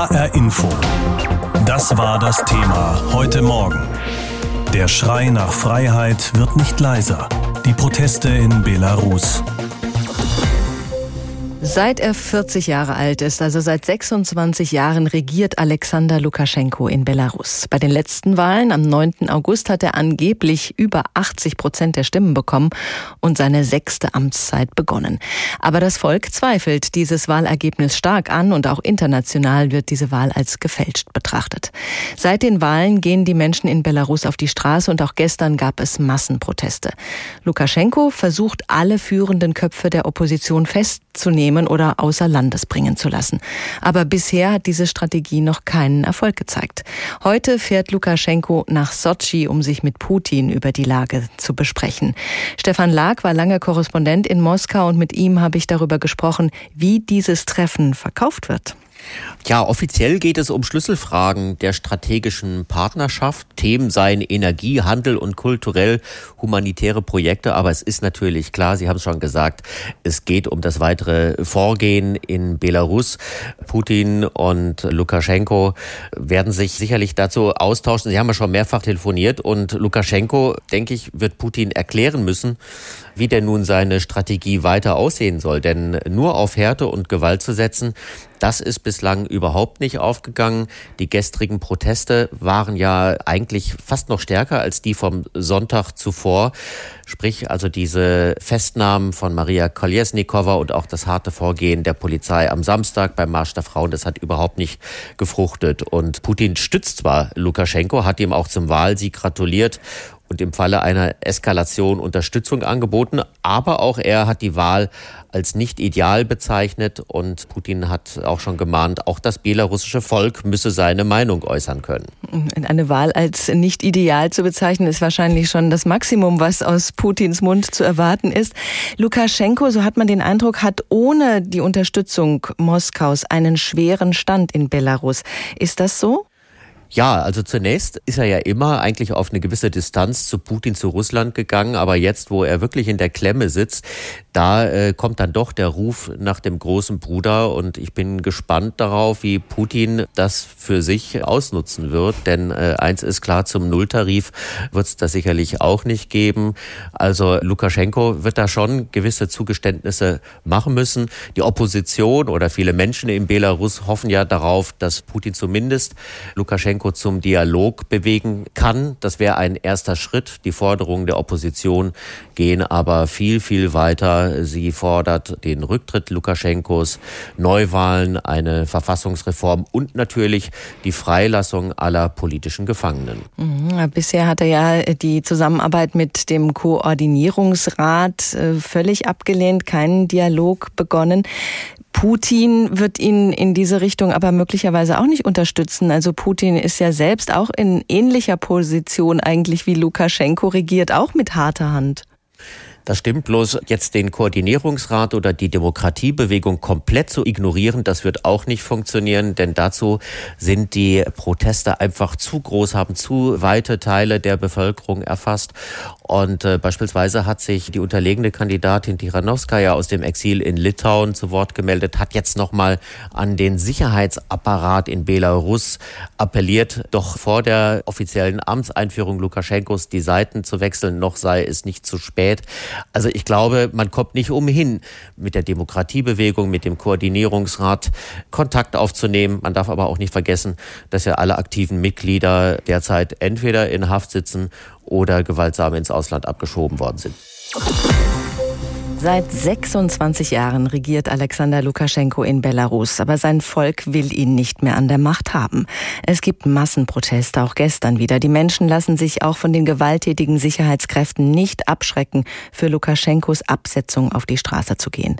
HR Info. Das war das Thema heute Morgen. Der Schrei nach Freiheit wird nicht leiser. Die Proteste in Belarus. Seit er 40 Jahre alt ist, also seit 26 Jahren, regiert Alexander Lukaschenko in Belarus. Bei den letzten Wahlen am 9. August hat er angeblich über 80 Prozent der Stimmen bekommen und seine sechste Amtszeit begonnen. Aber das Volk zweifelt dieses Wahlergebnis stark an und auch international wird diese Wahl als gefälscht betrachtet. Seit den Wahlen gehen die Menschen in Belarus auf die Straße und auch gestern gab es Massenproteste. Lukaschenko versucht, alle führenden Köpfe der Opposition festzunehmen nehmen oder außer Landes bringen zu lassen. Aber bisher hat diese Strategie noch keinen Erfolg gezeigt. Heute fährt Lukaschenko nach Sotschi, um sich mit Putin über die Lage zu besprechen. Stefan Lag war lange Korrespondent in Moskau und mit ihm habe ich darüber gesprochen, wie dieses Treffen verkauft wird. Ja, offiziell geht es um Schlüsselfragen der strategischen Partnerschaft. Themen seien Energie, Handel und kulturell humanitäre Projekte. Aber es ist natürlich klar, Sie haben es schon gesagt, es geht um das weitere Vorgehen in Belarus. Putin und Lukaschenko werden sich sicherlich dazu austauschen. Sie haben ja schon mehrfach telefoniert und Lukaschenko, denke ich, wird Putin erklären müssen, wie denn nun seine Strategie weiter aussehen soll. Denn nur auf Härte und Gewalt zu setzen, das ist bislang überhaupt nicht aufgegangen. Die gestrigen Proteste waren ja eigentlich fast noch stärker als die vom Sonntag zuvor. Sprich, also diese Festnahmen von Maria Kolesnikova und auch das harte Vorgehen der Polizei am Samstag beim Marsch der Frauen, das hat überhaupt nicht gefruchtet. Und Putin stützt zwar Lukaschenko, hat ihm auch zum Wahlsieg gratuliert und im Falle einer Eskalation Unterstützung angeboten. Aber auch er hat die Wahl als nicht ideal bezeichnet und Putin hat auch schon gemahnt, auch das belarussische Volk müsse seine Meinung äußern können. Eine Wahl als nicht ideal zu bezeichnen, ist wahrscheinlich schon das Maximum, was aus Putins Mund zu erwarten ist. Lukaschenko, so hat man den Eindruck, hat ohne die Unterstützung Moskaus einen schweren Stand in Belarus. Ist das so? Ja, also zunächst ist er ja immer eigentlich auf eine gewisse Distanz zu Putin, zu Russland gegangen, aber jetzt, wo er wirklich in der Klemme sitzt, da äh, kommt dann doch der Ruf nach dem großen Bruder und ich bin gespannt darauf, wie Putin das für sich ausnutzen wird, denn äh, eins ist klar, zum Nulltarif wird es das sicherlich auch nicht geben. Also Lukaschenko wird da schon gewisse Zugeständnisse machen müssen. Die Opposition oder viele Menschen in Belarus hoffen ja darauf, dass Putin zumindest Lukaschenko Lukaschenko zum Dialog bewegen kann. Das wäre ein erster Schritt. Die Forderungen der Opposition gehen aber viel, viel weiter. Sie fordert den Rücktritt Lukaschenkos, Neuwahlen, eine Verfassungsreform und natürlich die Freilassung aller politischen Gefangenen. Mhm. Bisher hat er ja die Zusammenarbeit mit dem Koordinierungsrat äh, völlig abgelehnt, keinen Dialog begonnen. Putin wird ihn in diese Richtung aber möglicherweise auch nicht unterstützen. Also Putin ist ja selbst auch in ähnlicher Position eigentlich wie Lukaschenko, regiert auch mit harter Hand. Das stimmt bloß jetzt den Koordinierungsrat oder die Demokratiebewegung komplett zu ignorieren, das wird auch nicht funktionieren, denn dazu sind die Proteste einfach zu groß, haben zu weite Teile der Bevölkerung erfasst. Und äh, beispielsweise hat sich die unterlegene Kandidatin Tiranowskaja aus dem Exil in Litauen zu Wort gemeldet, hat jetzt nochmal an den Sicherheitsapparat in Belarus appelliert, doch vor der offiziellen Amtseinführung Lukaschenkos die Seiten zu wechseln, noch sei es nicht zu spät. Also ich glaube, man kommt nicht umhin, mit der Demokratiebewegung, mit dem Koordinierungsrat Kontakt aufzunehmen. Man darf aber auch nicht vergessen, dass ja alle aktiven Mitglieder derzeit entweder in Haft sitzen oder gewaltsam ins Ausland abgeschoben worden sind. Seit 26 Jahren regiert Alexander Lukaschenko in Belarus, aber sein Volk will ihn nicht mehr an der Macht haben. Es gibt Massenproteste, auch gestern wieder. Die Menschen lassen sich auch von den gewalttätigen Sicherheitskräften nicht abschrecken, für Lukaschenkos Absetzung auf die Straße zu gehen.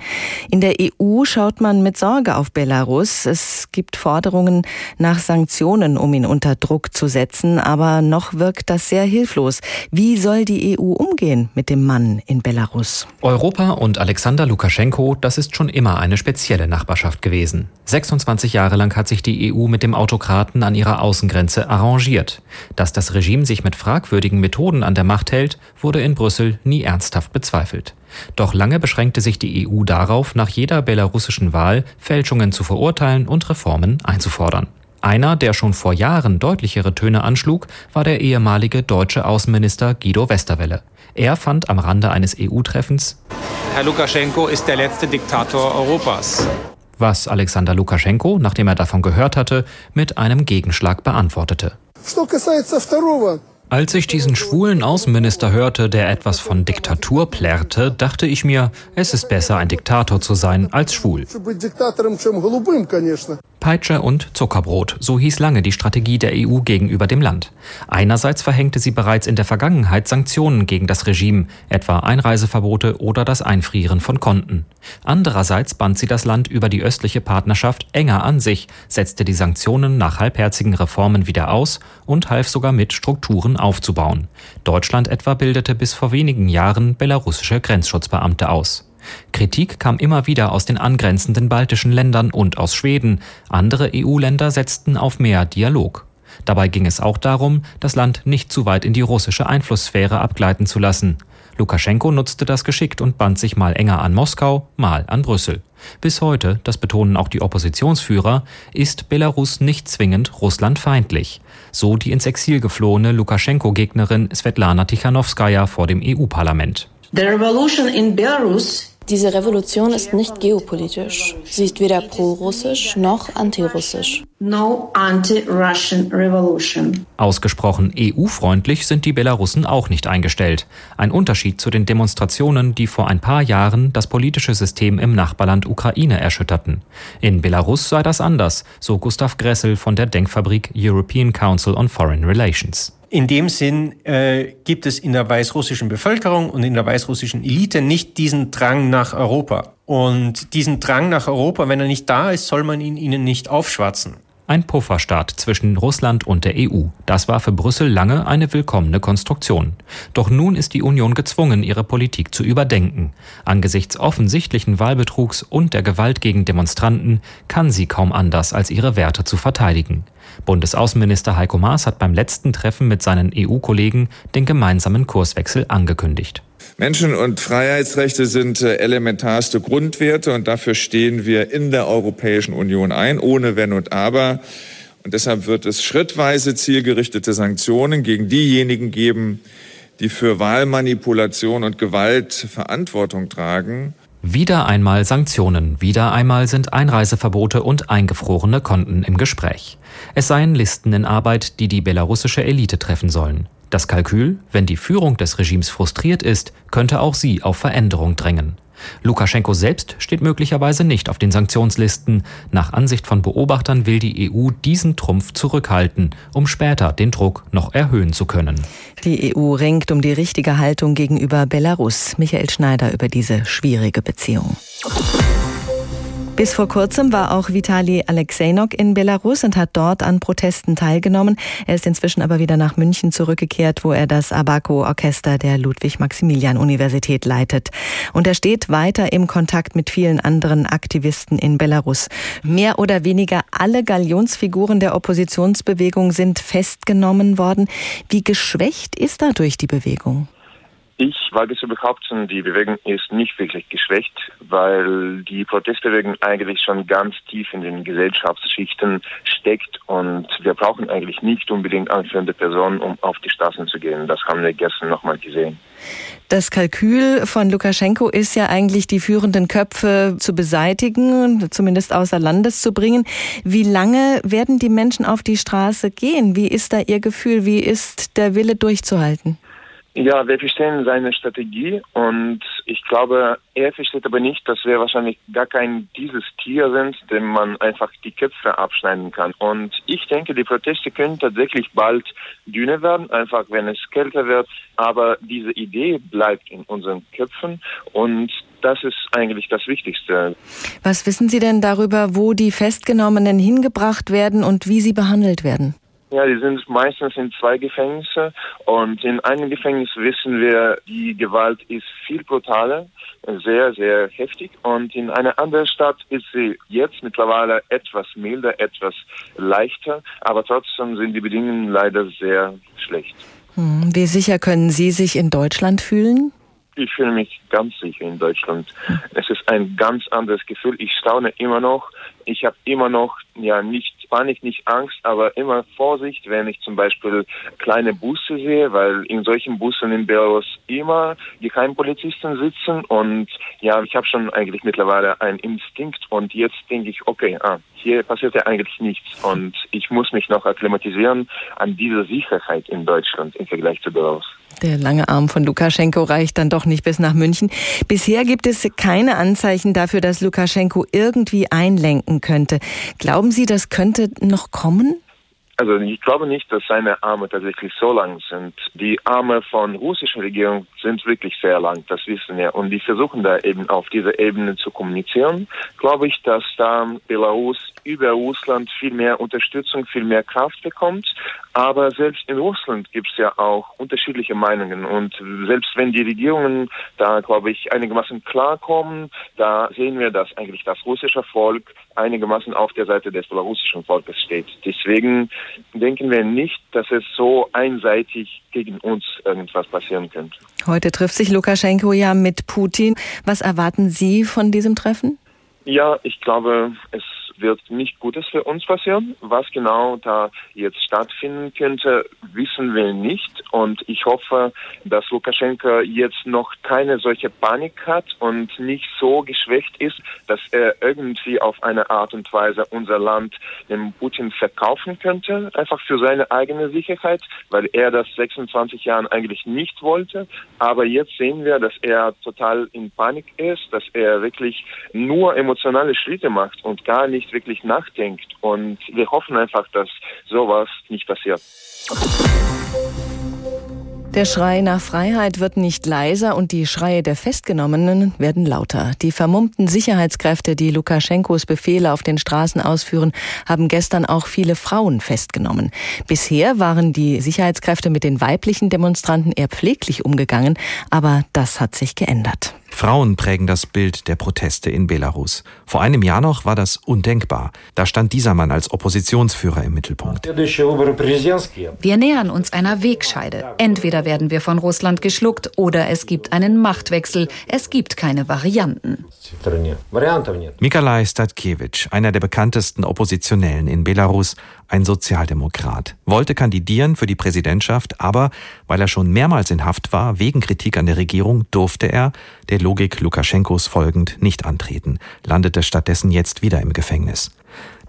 In der EU schaut man mit Sorge auf Belarus. Es gibt Forderungen nach Sanktionen, um ihn unter Druck zu setzen, aber noch wirkt das sehr hilflos. Wie soll die EU umgehen mit dem Mann in Belarus? Europa Und Alexander Lukaschenko, das ist schon immer eine spezielle Nachbarschaft gewesen. 26 Jahre lang hat sich die EU mit dem Autokraten an ihrer Außengrenze arrangiert. Dass das Regime sich mit fragwürdigen Methoden an der Macht hält, wurde in Brüssel nie ernsthaft bezweifelt. Doch lange beschränkte sich die EU darauf, nach jeder belarussischen Wahl Fälschungen zu verurteilen und Reformen einzufordern. Einer, der schon vor Jahren deutlichere Töne anschlug, war der ehemalige deutsche Außenminister Guido Westerwelle. Er fand am Rande eines EU-Treffens, Herr Lukaschenko ist der letzte Diktator Europas. Was Alexander Lukaschenko, nachdem er davon gehört hatte, mit einem Gegenschlag beantwortete. Als ich diesen schwulen Außenminister hörte, der etwas von Diktatur plärrte, dachte ich mir, es ist besser, ein Diktator zu sein als schwul. Peitsche und Zuckerbrot, so hieß lange die Strategie der EU gegenüber dem Land. Einerseits verhängte sie bereits in der Vergangenheit Sanktionen gegen das Regime, etwa Einreiseverbote oder das Einfrieren von Konten. Andererseits band sie das Land über die östliche Partnerschaft enger an sich, setzte die Sanktionen nach halbherzigen Reformen wieder aus und half sogar mit, Strukturen aufzubauen. Deutschland etwa bildete bis vor wenigen Jahren belarussische Grenzschutzbeamte aus. Kritik kam immer wieder aus den angrenzenden baltischen Ländern und aus Schweden. Andere EU-Länder setzten auf mehr Dialog. Dabei ging es auch darum, das Land nicht zu weit in die russische Einflusssphäre abgleiten zu lassen. Lukaschenko nutzte das geschickt und band sich mal enger an Moskau, mal an Brüssel. Bis heute, das betonen auch die Oppositionsführer, ist Belarus nicht zwingend russlandfeindlich. So die ins Exil geflohene Lukaschenko-Gegnerin Svetlana Tichanowskaja vor dem EU-Parlament. The revolution in Belarus diese Revolution ist nicht geopolitisch. Sie ist weder pro-russisch noch anti-russisch. No anti-Russian revolution. Ausgesprochen EU-freundlich sind die Belarussen auch nicht eingestellt. Ein Unterschied zu den Demonstrationen, die vor ein paar Jahren das politische System im Nachbarland Ukraine erschütterten. In Belarus sei das anders, so Gustav Gressel von der Denkfabrik European Council on Foreign Relations. In dem Sinn äh, gibt es in der weißrussischen Bevölkerung und in der weißrussischen Elite nicht diesen Drang nach Europa. Und diesen Drang nach Europa, wenn er nicht da ist, soll man ihn ihnen nicht aufschwatzen. Ein Pufferstaat zwischen Russland und der EU. Das war für Brüssel lange eine willkommene Konstruktion. Doch nun ist die Union gezwungen, ihre Politik zu überdenken. Angesichts offensichtlichen Wahlbetrugs und der Gewalt gegen Demonstranten kann sie kaum anders, als ihre Werte zu verteidigen. Bundesaußenminister Heiko Maas hat beim letzten Treffen mit seinen EU-Kollegen den gemeinsamen Kurswechsel angekündigt. Menschen- und Freiheitsrechte sind äh, elementarste Grundwerte und dafür stehen wir in der Europäischen Union ein, ohne Wenn und Aber. Und deshalb wird es schrittweise zielgerichtete Sanktionen gegen diejenigen geben, die für Wahlmanipulation und Gewalt Verantwortung tragen. Wieder einmal Sanktionen, wieder einmal sind Einreiseverbote und eingefrorene Konten im Gespräch. Es seien Listen in Arbeit, die die belarussische Elite treffen sollen. Das Kalkül, wenn die Führung des Regimes frustriert ist, könnte auch sie auf Veränderung drängen. Lukaschenko selbst steht möglicherweise nicht auf den Sanktionslisten. Nach Ansicht von Beobachtern will die EU diesen Trumpf zurückhalten, um später den Druck noch erhöhen zu können. Die EU ringt um die richtige Haltung gegenüber Belarus. Michael Schneider über diese schwierige Beziehung. Bis vor kurzem war auch Vitali Alexejnok in Belarus und hat dort an Protesten teilgenommen. Er ist inzwischen aber wieder nach München zurückgekehrt, wo er das Abaco-Orchester der Ludwig-Maximilian-Universität leitet. Und er steht weiter im Kontakt mit vielen anderen Aktivisten in Belarus. Mehr oder weniger alle Galionsfiguren der Oppositionsbewegung sind festgenommen worden. Wie geschwächt ist dadurch die Bewegung? Ich wage zu behaupten, die Bewegung ist nicht wirklich geschwächt, weil die Protestbewegung eigentlich schon ganz tief in den Gesellschaftsschichten steckt und wir brauchen eigentlich nicht unbedingt anführende Personen, um auf die Straßen zu gehen. Das haben wir gestern nochmal gesehen. Das Kalkül von Lukaschenko ist ja eigentlich, die führenden Köpfe zu beseitigen, zumindest außer Landes zu bringen. Wie lange werden die Menschen auf die Straße gehen? Wie ist da Ihr Gefühl? Wie ist der Wille durchzuhalten? Ja, wir verstehen seine Strategie und ich glaube, er versteht aber nicht, dass wir wahrscheinlich gar kein dieses Tier sind, dem man einfach die Köpfe abschneiden kann. Und ich denke, die Proteste können tatsächlich bald dünner werden, einfach wenn es kälter wird. Aber diese Idee bleibt in unseren Köpfen und das ist eigentlich das Wichtigste. Was wissen Sie denn darüber, wo die Festgenommenen hingebracht werden und wie sie behandelt werden? Ja, die sind meistens in zwei Gefängnisse und in einem Gefängnis wissen wir, die Gewalt ist viel brutaler, sehr, sehr heftig und in einer anderen Stadt ist sie jetzt mittlerweile etwas milder, etwas leichter, aber trotzdem sind die Bedingungen leider sehr schlecht. Hm, wie sicher können Sie sich in Deutschland fühlen? Ich fühle mich ganz sicher in Deutschland. Es ist ein ganz anderes Gefühl. Ich staune immer noch. Ich habe immer noch, ja, nicht Panik, nicht Angst, aber immer Vorsicht, wenn ich zum Beispiel kleine Busse sehe, weil in solchen Bussen in Belarus immer Geheimpolizisten sitzen und ja, ich habe schon eigentlich mittlerweile einen Instinkt und jetzt denke ich, okay, ah, hier passiert ja eigentlich nichts und ich muss mich noch akklimatisieren an diese Sicherheit in Deutschland im Vergleich zu Belarus. Der lange Arm von Lukaschenko reicht dann doch nicht bis nach München. Bisher gibt es keine Anzeichen dafür, dass Lukaschenko irgendwie einlenken könnte. Glauben Sie, das könnte noch kommen? Also ich glaube nicht, dass seine Arme tatsächlich so lang sind. Die Arme von russischer Regierung sind wirklich sehr lang, das wissen wir. Und die versuchen da eben auf dieser Ebene zu kommunizieren. Glaube ich, dass da Belarus über Russland viel mehr Unterstützung, viel mehr Kraft bekommt. Aber selbst in Russland gibt es ja auch unterschiedliche Meinungen. Und selbst wenn die Regierungen da, glaube ich, einigermaßen klarkommen, da sehen wir, dass eigentlich das russische Volk einigermaßen auf der Seite des belarussischen Volkes steht. Deswegen denken wir nicht, dass es so einseitig gegen uns irgendwas passieren könnte. Heute trifft sich Lukaschenko ja mit Putin. Was erwarten Sie von diesem Treffen? Ja, ich glaube, es wird nicht Gutes für uns passieren. Was genau da jetzt stattfinden könnte, wissen wir nicht. Und ich hoffe, dass Lukaschenko jetzt noch keine solche Panik hat und nicht so geschwächt ist, dass er irgendwie auf eine Art und Weise unser Land dem Putin verkaufen könnte, einfach für seine eigene Sicherheit, weil er das 26 Jahren eigentlich nicht wollte. Aber jetzt sehen wir, dass er total in Panik ist, dass er wirklich nur emotionale Schritte macht und gar nicht wirklich nachdenkt. Und wir hoffen einfach, dass sowas nicht passiert. Der Schrei nach Freiheit wird nicht leiser und die Schreie der Festgenommenen werden lauter. Die vermummten Sicherheitskräfte, die Lukaschenkos Befehle auf den Straßen ausführen, haben gestern auch viele Frauen festgenommen. Bisher waren die Sicherheitskräfte mit den weiblichen Demonstranten eher pfleglich umgegangen, aber das hat sich geändert. Frauen prägen das Bild der Proteste in Belarus. Vor einem Jahr noch war das undenkbar. Da stand dieser Mann als Oppositionsführer im Mittelpunkt. Wir nähern uns einer Wegscheide. Entweder werden wir von Russland geschluckt oder es gibt einen Machtwechsel. Es gibt keine Varianten. Mikalai Statkiewicz, einer der bekanntesten Oppositionellen in Belarus, ein Sozialdemokrat, wollte kandidieren für die Präsidentschaft, aber weil er schon mehrmals in Haft war wegen Kritik an der Regierung, durfte er, der Logik Lukaschenkos folgend, nicht antreten, landete stattdessen jetzt wieder im Gefängnis.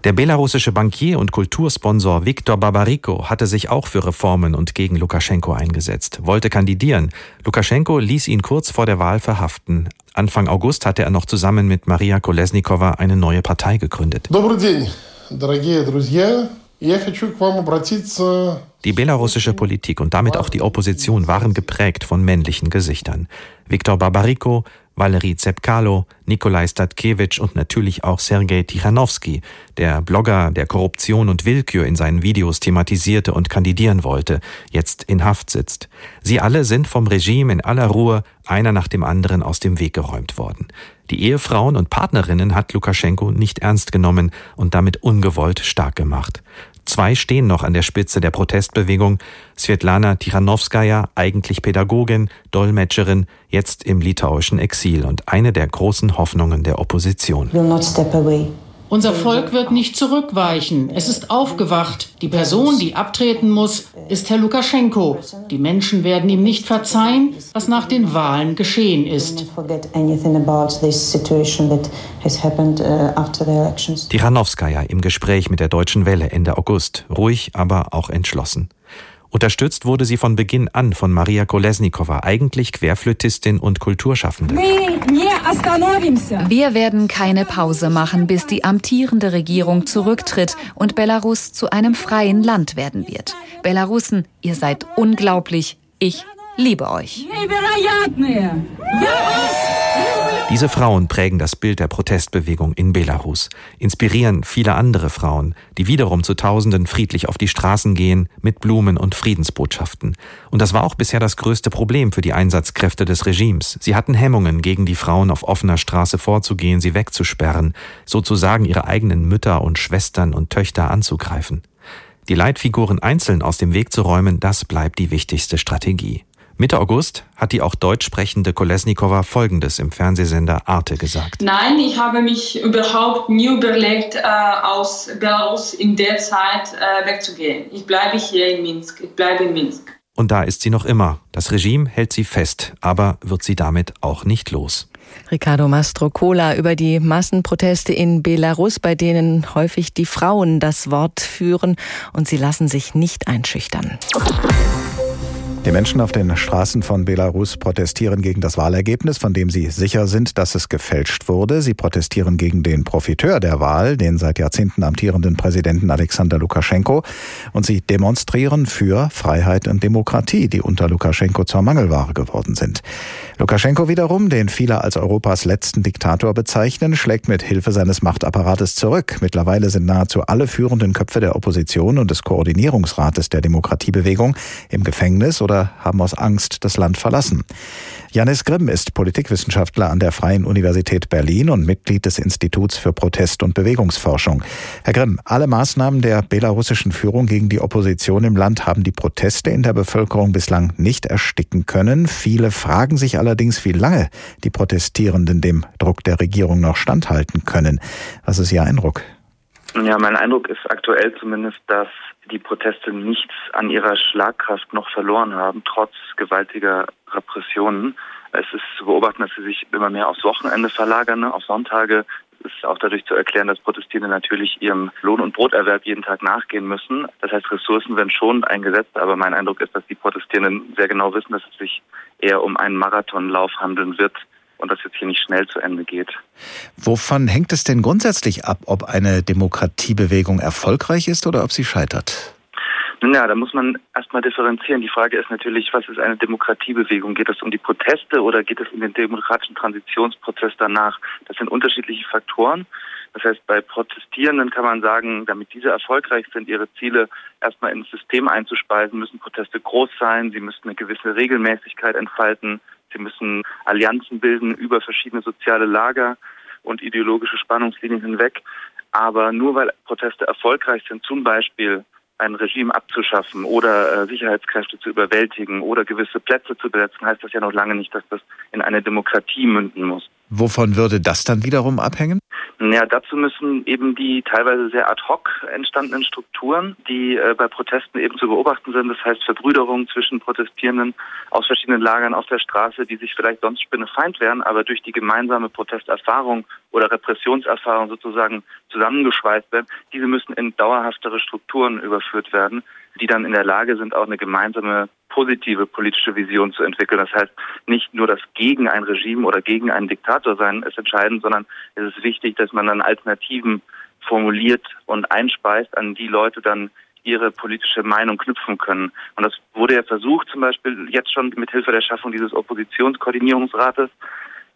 Der belarussische Bankier und Kultursponsor Viktor Babariko hatte sich auch für Reformen und gegen Lukaschenko eingesetzt, wollte kandidieren. Lukaschenko ließ ihn kurz vor der Wahl verhaften. Anfang August hatte er noch zusammen mit Maria Kolesnikova eine neue Partei gegründet. Добрый день, дорогие друзья. Die belarussische Politik und damit auch die Opposition waren geprägt von männlichen Gesichtern. Viktor Babariko, Valery Zepkalo, Nikolai Statkevich und natürlich auch Sergei Tichanowski, der Blogger, der Korruption und Willkür in seinen Videos thematisierte und kandidieren wollte, jetzt in Haft sitzt. Sie alle sind vom Regime in aller Ruhe einer nach dem anderen aus dem Weg geräumt worden. Die Ehefrauen und Partnerinnen hat Lukaschenko nicht ernst genommen und damit ungewollt stark gemacht. Zwei stehen noch an der Spitze der Protestbewegung. Svetlana Tichanowskaja, eigentlich Pädagogin, Dolmetscherin, jetzt im litauischen Exil und eine der großen Hoffnungen der Opposition. Unser Volk wird nicht zurückweichen. Es ist aufgewacht. Die Person, die abtreten muss, ist Herr Lukaschenko. Die Menschen werden ihm nicht verzeihen, was nach den Wahlen geschehen ist. Tichanowskaja im Gespräch mit der Deutschen Welle Ende August. Ruhig, aber auch entschlossen. Unterstützt wurde sie von Beginn an von Maria Kolesnikova, eigentlich Querflötistin und Kulturschaffende. Wir werden keine Pause machen, bis die amtierende Regierung zurücktritt und Belarus zu einem freien Land werden wird. Belarusen, ihr seid unglaublich. Ich liebe euch. Diese Frauen prägen das Bild der Protestbewegung in Belarus, inspirieren viele andere Frauen, die wiederum zu Tausenden friedlich auf die Straßen gehen mit Blumen und Friedensbotschaften. Und das war auch bisher das größte Problem für die Einsatzkräfte des Regimes. Sie hatten Hemmungen, gegen die Frauen auf offener Straße vorzugehen, sie wegzusperren, sozusagen ihre eigenen Mütter und Schwestern und Töchter anzugreifen. Die Leitfiguren einzeln aus dem Weg zu räumen, das bleibt die wichtigste Strategie. Mitte August hat die auch deutsch sprechende Kolesnikova Folgendes im Fernsehsender Arte gesagt. Nein, ich habe mich überhaupt nie überlegt, äh, aus Belarus in der Zeit äh, wegzugehen. Ich bleibe hier in Minsk. Ich bleibe in Minsk. Und da ist sie noch immer. Das Regime hält sie fest, aber wird sie damit auch nicht los. Ricardo Mastrocola über die Massenproteste in Belarus, bei denen häufig die Frauen das Wort führen und sie lassen sich nicht einschüchtern. Die Menschen auf den Straßen von Belarus protestieren gegen das Wahlergebnis, von dem sie sicher sind, dass es gefälscht wurde. Sie protestieren gegen den Profiteur der Wahl, den seit Jahrzehnten amtierenden Präsidenten Alexander Lukaschenko. Und sie demonstrieren für Freiheit und Demokratie, die unter Lukaschenko zur Mangelware geworden sind. Lukaschenko wiederum, den viele als Europas letzten Diktator bezeichnen, schlägt mit Hilfe seines Machtapparates zurück. Mittlerweile sind nahezu alle führenden Köpfe der Opposition und des Koordinierungsrates der Demokratiebewegung im Gefängnis oder oder haben aus Angst das Land verlassen. Janis Grimm ist Politikwissenschaftler an der Freien Universität Berlin und Mitglied des Instituts für Protest- und Bewegungsforschung. Herr Grimm, alle Maßnahmen der belarussischen Führung gegen die Opposition im Land haben die Proteste in der Bevölkerung bislang nicht ersticken können. Viele fragen sich allerdings, wie lange die Protestierenden dem Druck der Regierung noch standhalten können. Was ist Ihr Eindruck? Ja, mein Eindruck ist aktuell zumindest, dass die Proteste nichts an ihrer Schlagkraft noch verloren haben, trotz gewaltiger Repressionen. Es ist zu beobachten, dass sie sich immer mehr aufs Wochenende verlagern, ne, auf Sonntage. Es ist auch dadurch zu erklären, dass Protestierende natürlich ihrem Lohn- und Broterwerb jeden Tag nachgehen müssen. Das heißt, Ressourcen werden schon eingesetzt, aber mein Eindruck ist, dass die Protestierenden sehr genau wissen, dass es sich eher um einen Marathonlauf handeln wird, und das jetzt hier nicht schnell zu Ende geht. Wovon hängt es denn grundsätzlich ab, ob eine Demokratiebewegung erfolgreich ist oder ob sie scheitert? Nun ja, da muss man erstmal differenzieren. Die Frage ist natürlich, was ist eine Demokratiebewegung? Geht es um die Proteste oder geht es um den demokratischen Transitionsprozess danach? Das sind unterschiedliche Faktoren. Das heißt, bei Protestierenden kann man sagen, damit diese erfolgreich sind, ihre Ziele erstmal ins System einzuspeisen, müssen Proteste groß sein, sie müssen eine gewisse Regelmäßigkeit entfalten, Sie müssen Allianzen bilden über verschiedene soziale Lager und ideologische Spannungslinien hinweg. Aber nur weil Proteste erfolgreich sind, zum Beispiel ein Regime abzuschaffen oder äh, Sicherheitskräfte zu überwältigen oder gewisse Plätze zu besetzen, heißt das ja noch lange nicht, dass das in eine Demokratie münden muss. Wovon würde das dann wiederum abhängen? Ja, dazu müssen eben die teilweise sehr ad hoc entstandenen Strukturen, die äh, bei Protesten eben zu beobachten sind, das heißt Verbrüderung zwischen Protestierenden aus verschiedenen Lagern auf der Straße, die sich vielleicht sonst spinnefeind wären, aber durch die gemeinsame Protesterfahrung oder Repressionserfahrung sozusagen zusammengeschweißt werden, diese müssen in dauerhaftere Strukturen überführt werden, die dann in der Lage sind, auch eine gemeinsame positive politische Vision zu entwickeln. Das heißt, nicht nur das gegen ein Regime oder gegen einen Diktator sein ist entscheidend, sondern es ist wichtig, dass man dann Alternativen formuliert und einspeist, an die Leute dann ihre politische Meinung knüpfen können. Und das wurde ja versucht, zum Beispiel jetzt schon mit Hilfe der Schaffung dieses Oppositionskoordinierungsrates.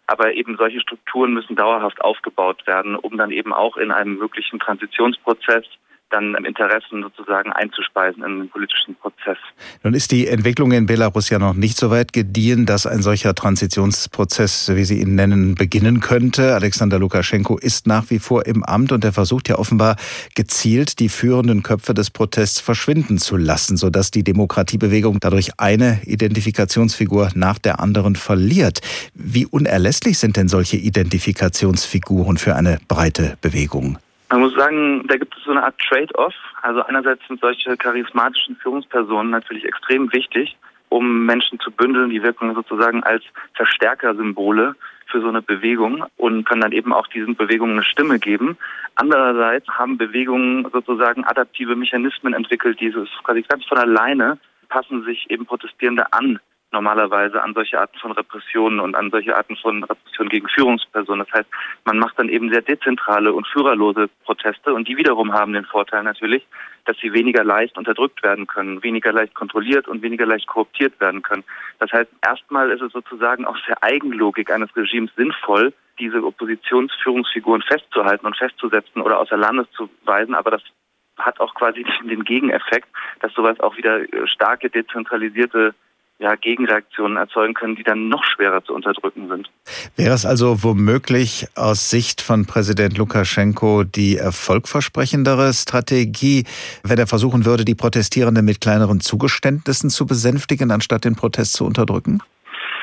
Aber eben solche Strukturen müssen dauerhaft aufgebaut werden, um dann eben auch in einem möglichen Transitionsprozess dann Interessen sozusagen einzuspeisen in den politischen Prozess. Nun ist die Entwicklung in Belarus ja noch nicht so weit gediehen, dass ein solcher Transitionsprozess, wie Sie ihn nennen, beginnen könnte. Alexander Lukaschenko ist nach wie vor im Amt und er versucht ja offenbar gezielt die führenden Köpfe des Protests verschwinden zu lassen, sodass die Demokratiebewegung dadurch eine Identifikationsfigur nach der anderen verliert. Wie unerlässlich sind denn solche Identifikationsfiguren für eine breite Bewegung? Man muss sagen, da gibt es so eine Art Trade-off. Also einerseits sind solche charismatischen Führungspersonen natürlich extrem wichtig, um Menschen zu bündeln. Die wirken sozusagen als Verstärkersymbole für so eine Bewegung und können dann eben auch diesen Bewegungen eine Stimme geben. Andererseits haben Bewegungen sozusagen adaptive Mechanismen entwickelt, dieses quasi ganz von alleine passen sich eben Protestierende an normalerweise an solche Arten von Repressionen und an solche Arten von Repressionen gegen Führungspersonen. Das heißt, man macht dann eben sehr dezentrale und führerlose Proteste und die wiederum haben den Vorteil natürlich, dass sie weniger leicht unterdrückt werden können, weniger leicht kontrolliert und weniger leicht korruptiert werden können. Das heißt, erstmal ist es sozusagen aus der Eigenlogik eines Regimes sinnvoll, diese Oppositionsführungsfiguren festzuhalten und festzusetzen oder außer Landes zu weisen, aber das hat auch quasi den Gegeneffekt, dass sowas auch wieder äh, starke dezentralisierte ja, Gegenreaktionen erzeugen können, die dann noch schwerer zu unterdrücken sind. Wäre es also womöglich aus Sicht von Präsident Lukaschenko die erfolgversprechendere Strategie, wenn er versuchen würde, die Protestierenden mit kleineren Zugeständnissen zu besänftigen, anstatt den Protest zu unterdrücken?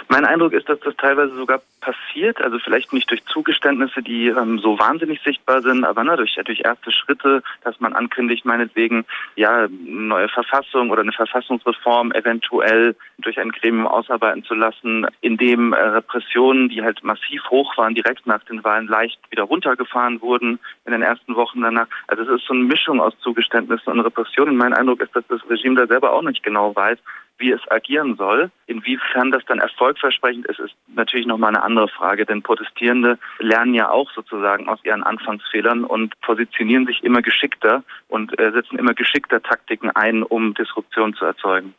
Mein Eindruck ist, dass das teilweise sogar passiert, also vielleicht nicht durch Zugeständnisse, die ähm, so wahnsinnig sichtbar sind, aber ne, durch, durch erste Schritte, dass man ankündigt, meinetwegen, ja, neue Verfassung oder eine Verfassungsreform eventuell durch ein Gremium ausarbeiten zu lassen, in dem äh, Repressionen, die halt massiv hoch waren, direkt nach den Wahlen leicht wieder runtergefahren wurden in den ersten Wochen danach. Also es ist so eine Mischung aus Zugeständnissen und Repressionen. Mein Eindruck ist, dass das Regime da selber auch nicht genau weiß, wie es agieren soll. Inwiefern das dann erfolgversprechend ist, ist natürlich nochmal eine andere Frage, denn Protestierende lernen ja auch sozusagen aus ihren Anfangsfehlern und positionieren sich immer geschickter und äh, setzen immer geschickter Taktiken ein, um Disruption zu erzeugen.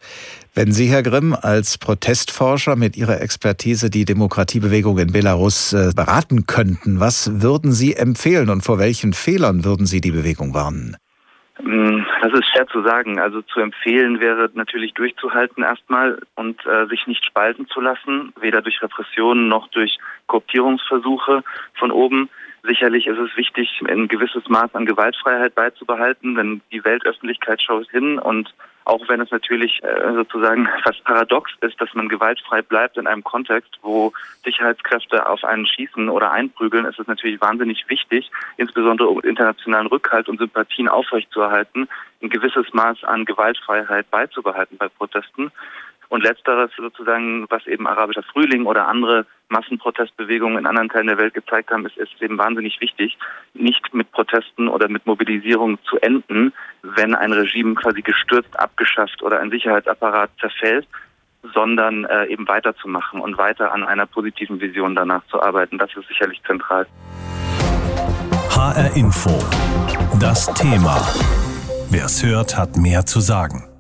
Wenn Sie, Herr Grimm, als Protestforscher mit Ihrer Expertise die Demokratiebewegung in Belarus äh, beraten könnten, was würden Sie empfehlen und vor welchen Fehlern würden Sie die Bewegung warnen? Hm, das ist schwer zu sagen. Also zu empfehlen wäre natürlich durchzuhalten erstmal und äh, sich nicht spalten zu lassen, weder durch Repressionen noch durch Kooptierungsversuche von oben. Sicherlich ist es wichtig, ein gewisses Maß an Gewaltfreiheit beizubehalten, denn die Weltöffentlichkeit schaut hin und auch wenn es natürlich äh, sozusagen fast paradox ist, dass man gewaltfrei bleibt in einem Kontext, wo Sicherheitskräfte auf einen schießen oder einprügeln, ist es natürlich wahnsinnig wichtig, insbesondere um internationalen Rückhalt und Sympathien aufrechtzuerhalten, ein gewisses Maß an Gewaltfreiheit beizubehalten bei Protesten. Und letzteres sozusagen, was eben arabischer Frühling oder andere Massenprotestbewegungen in anderen Teilen der Welt gezeigt haben, ist, ist eben wahnsinnig wichtig, nicht mit Protesten oder mit Mobilisierung zu enden, wenn ein Regime quasi gestürzt, abgeschafft oder ein Sicherheitsapparat zerfällt, sondern äh, eben weiterzumachen und weiter an einer positiven Vision danach zu arbeiten. Das ist sicherlich zentral. HR Info. Das Thema. Wer es hört, hat mehr zu sagen.